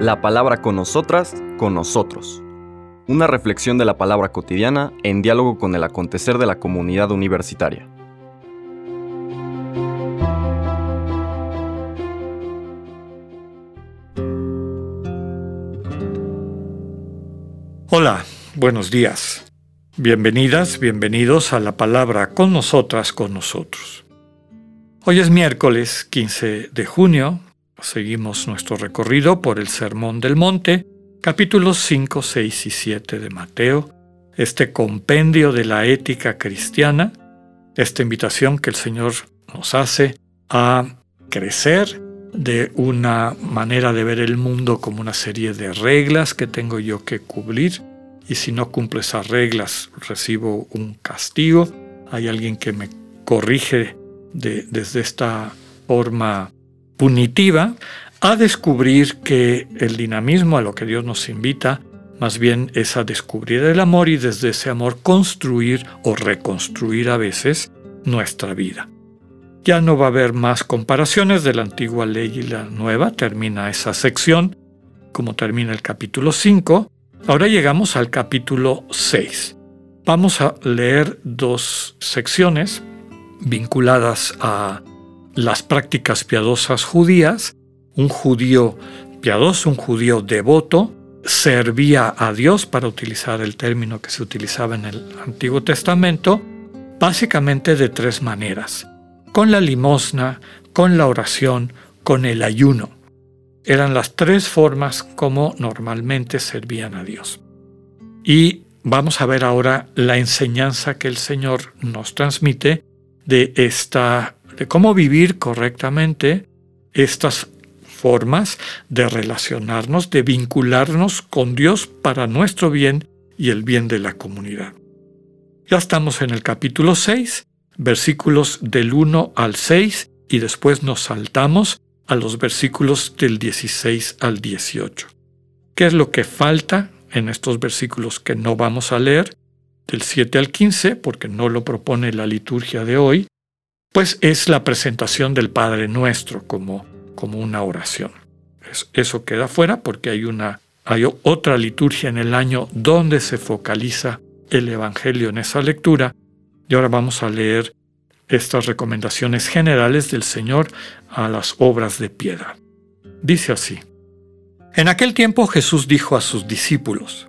La palabra con nosotras, con nosotros. Una reflexión de la palabra cotidiana en diálogo con el acontecer de la comunidad universitaria. Hola, buenos días. Bienvenidas, bienvenidos a la palabra con nosotras, con nosotros. Hoy es miércoles 15 de junio. Seguimos nuestro recorrido por el Sermón del Monte, capítulos 5, 6 y 7 de Mateo, este compendio de la ética cristiana, esta invitación que el Señor nos hace a crecer de una manera de ver el mundo como una serie de reglas que tengo yo que cubrir y si no cumplo esas reglas recibo un castigo. Hay alguien que me corrige desde esta forma punitiva a descubrir que el dinamismo a lo que Dios nos invita más bien es a descubrir el amor y desde ese amor construir o reconstruir a veces nuestra vida. Ya no va a haber más comparaciones de la antigua ley y la nueva, termina esa sección, como termina el capítulo 5. Ahora llegamos al capítulo 6. Vamos a leer dos secciones vinculadas a las prácticas piadosas judías. Un judío piadoso, un judío devoto, servía a Dios, para utilizar el término que se utilizaba en el Antiguo Testamento, básicamente de tres maneras con la limosna, con la oración, con el ayuno. Eran las tres formas como normalmente servían a Dios. Y vamos a ver ahora la enseñanza que el Señor nos transmite de esta de cómo vivir correctamente estas formas de relacionarnos, de vincularnos con Dios para nuestro bien y el bien de la comunidad. Ya estamos en el capítulo 6 versículos del 1 al 6 y después nos saltamos a los versículos del 16 al 18. ¿Qué es lo que falta en estos versículos que no vamos a leer? Del 7 al 15, porque no lo propone la liturgia de hoy, pues es la presentación del Padre Nuestro como, como una oración. eso queda fuera porque hay, una, hay otra liturgia en el año donde se focaliza el Evangelio en esa lectura y ahora vamos a leer estas recomendaciones generales del Señor a las obras de piedad. Dice así. En aquel tiempo Jesús dijo a sus discípulos,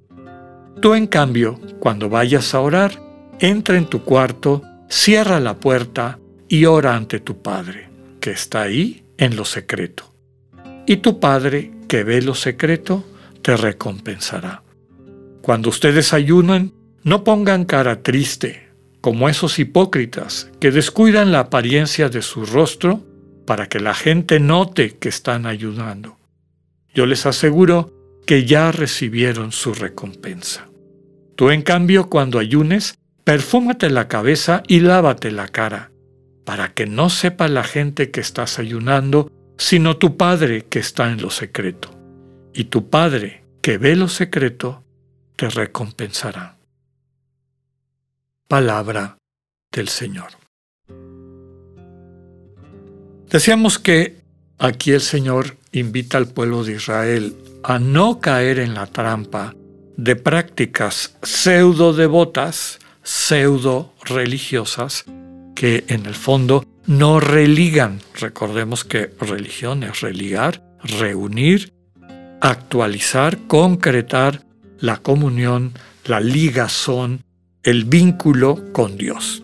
Tú, en cambio, cuando vayas a orar, entra en tu cuarto, cierra la puerta y ora ante tu Padre, que está ahí en lo secreto. Y tu Padre, que ve lo secreto, te recompensará. Cuando ustedes ayunan, no pongan cara triste, como esos hipócritas que descuidan la apariencia de su rostro para que la gente note que están ayudando. Yo les aseguro que ya recibieron su recompensa. Tú, en cambio, cuando ayunes, perfúmate la cabeza y lávate la cara, para que no sepa la gente que estás ayunando, sino tu Padre que está en lo secreto. Y tu Padre que ve lo secreto, te recompensará. Palabra del Señor. Decíamos que aquí el Señor invita al pueblo de Israel a no caer en la trampa de prácticas pseudo devotas, pseudo religiosas, que en el fondo no religan. Recordemos que religión es religar, reunir actualizar, concretar la comunión, la ligazón, el vínculo con Dios.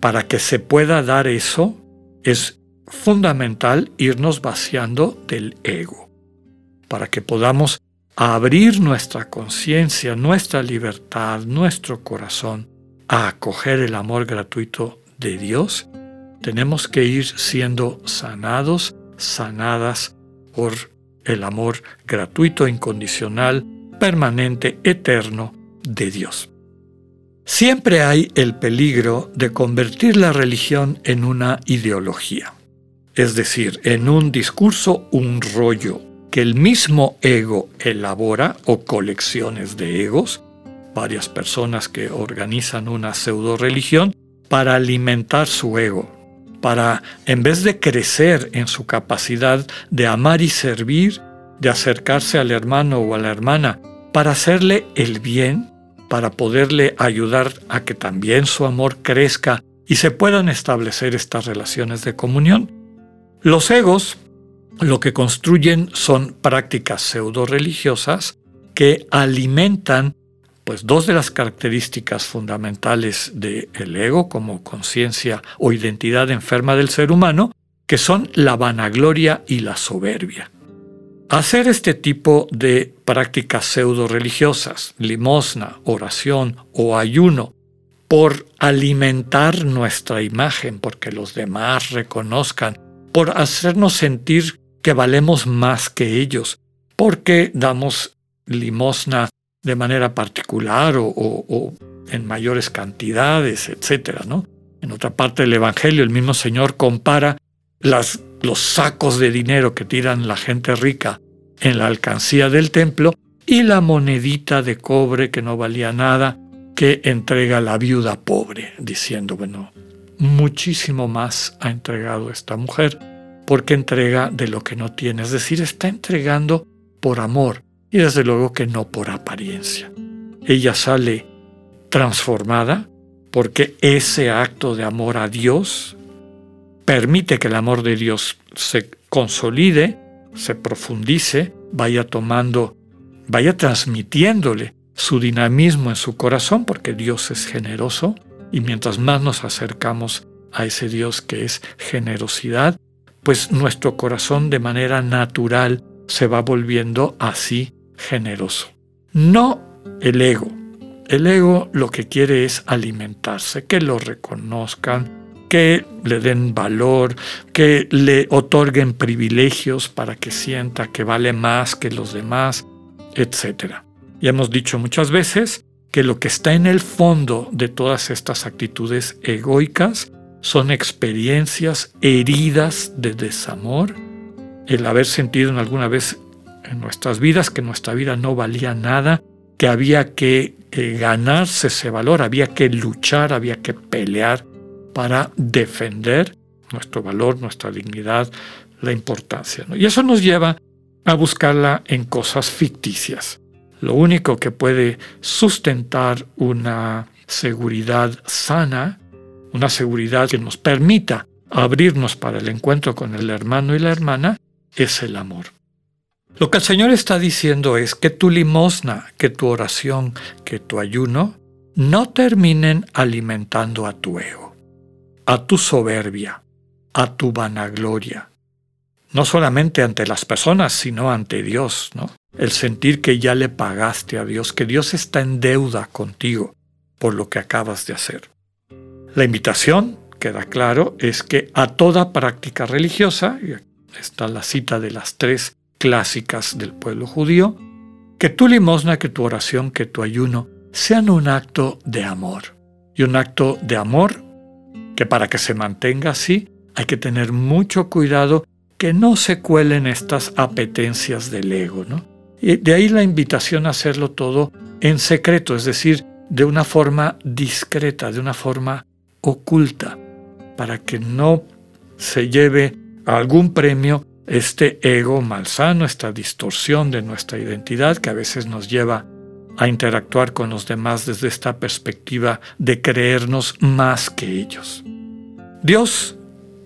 Para que se pueda dar eso, es fundamental irnos vaciando del ego, para que podamos abrir nuestra conciencia, nuestra libertad, nuestro corazón a acoger el amor gratuito de Dios, tenemos que ir siendo sanados, sanadas por el amor gratuito, incondicional, permanente, eterno de Dios. Siempre hay el peligro de convertir la religión en una ideología, es decir, en un discurso, un rollo que el mismo ego elabora o colecciones de egos, varias personas que organizan una pseudo religión para alimentar su ego, para, en vez de crecer en su capacidad de amar y servir, de acercarse al hermano o a la hermana, para hacerle el bien, para poderle ayudar a que también su amor crezca y se puedan establecer estas relaciones de comunión. Los egos lo que construyen son prácticas pseudo religiosas que alimentan pues dos de las características fundamentales del ego como conciencia o identidad enferma del ser humano, que son la vanagloria y la soberbia. Hacer este tipo de prácticas pseudo religiosas, limosna, oración o ayuno, por alimentar nuestra imagen, porque los demás reconozcan, por hacernos sentir que valemos más que ellos, porque damos limosna de manera particular o, en mayores cantidades, etc. ¿no? En otra parte del Evangelio el mismo Señor compara las, los sacos de dinero que tiran la gente rica en la alcancía del templo y la monedita de cobre que no valía nada que entrega la viuda pobre, diciendo, bueno, muchísimo más ha entregado esta mujer porque entrega de lo que no tiene, es decir, está entregando por amor, y desde luego que no por apariencia. Ella sale transformada porque ese acto de amor a Dios permite que el amor de Dios se consolide, se profundice, vaya tomando, vaya transmitiéndole su dinamismo en su corazón, porque Dios es generoso, y mientras más nos acercamos a ese Dios que es generosidad, pues nuestro corazón de manera natural se va volviendo así generoso. No el ego. El ego lo que quiere es alimentarse, que lo reconozcan, que le den valor, que le otorguen privilegios para que sienta que vale más que los demás, etc. Y hemos dicho muchas veces que lo que está en el fondo de todas estas actitudes egoicas son experiencias heridas de desamor, el haber sentido en alguna vez en nuestras vidas, que nuestra vida no valía nada, que había que eh, ganarse ese valor, había que luchar, había que pelear para defender nuestro valor, nuestra dignidad, la importancia. Y eso nos lleva a buscarla en cosas ficticias. Lo único que puede sustentar una seguridad sana, una seguridad que nos permita abrirnos para el encuentro con el hermano y la hermana, es el amor. Lo que el Señor está diciendo es que tu limosna, que tu oración, que tu ayuno no terminen alimentando a tu ego, a tu soberbia, a tu vanagloria. No solamente ante las personas, sino ante Dios, ¿no? El sentir que ya le pagaste a Dios, que Dios está en deuda contigo por lo que acabas de hacer. La invitación, queda claro, es que a toda práctica religiosa, y está la cita de las tres clásicas del pueblo judío, que tu limosna, que tu oración, que tu ayuno sean un acto de amor. Y un acto de amor que para que se mantenga así hay que tener mucho cuidado que no se cuelen estas apetencias del ego. ¿no? Y de ahí la invitación a hacerlo todo en secreto, es decir, de una forma discreta, de una forma oculta, para que no se lleve algún premio este ego malsano, esta distorsión de nuestra identidad que a veces nos lleva a interactuar con los demás desde esta perspectiva de creernos más que ellos. Dios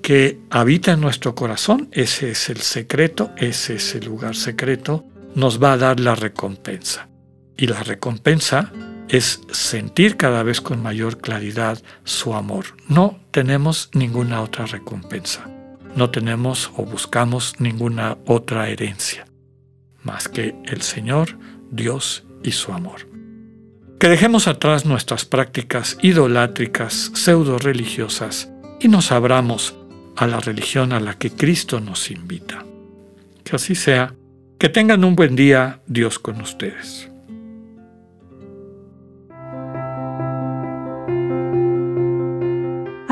que habita en nuestro corazón, ese es el secreto, ese es el lugar secreto nos va a dar la recompensa. Y la recompensa es sentir cada vez con mayor claridad su amor. No tenemos ninguna otra recompensa. No tenemos o buscamos ninguna otra herencia más que el Señor, Dios y su amor. Que dejemos atrás nuestras prácticas idolátricas, pseudo religiosas y nos abramos a la religión a la que Cristo nos invita. Que así sea. Que tengan un buen día, Dios con ustedes.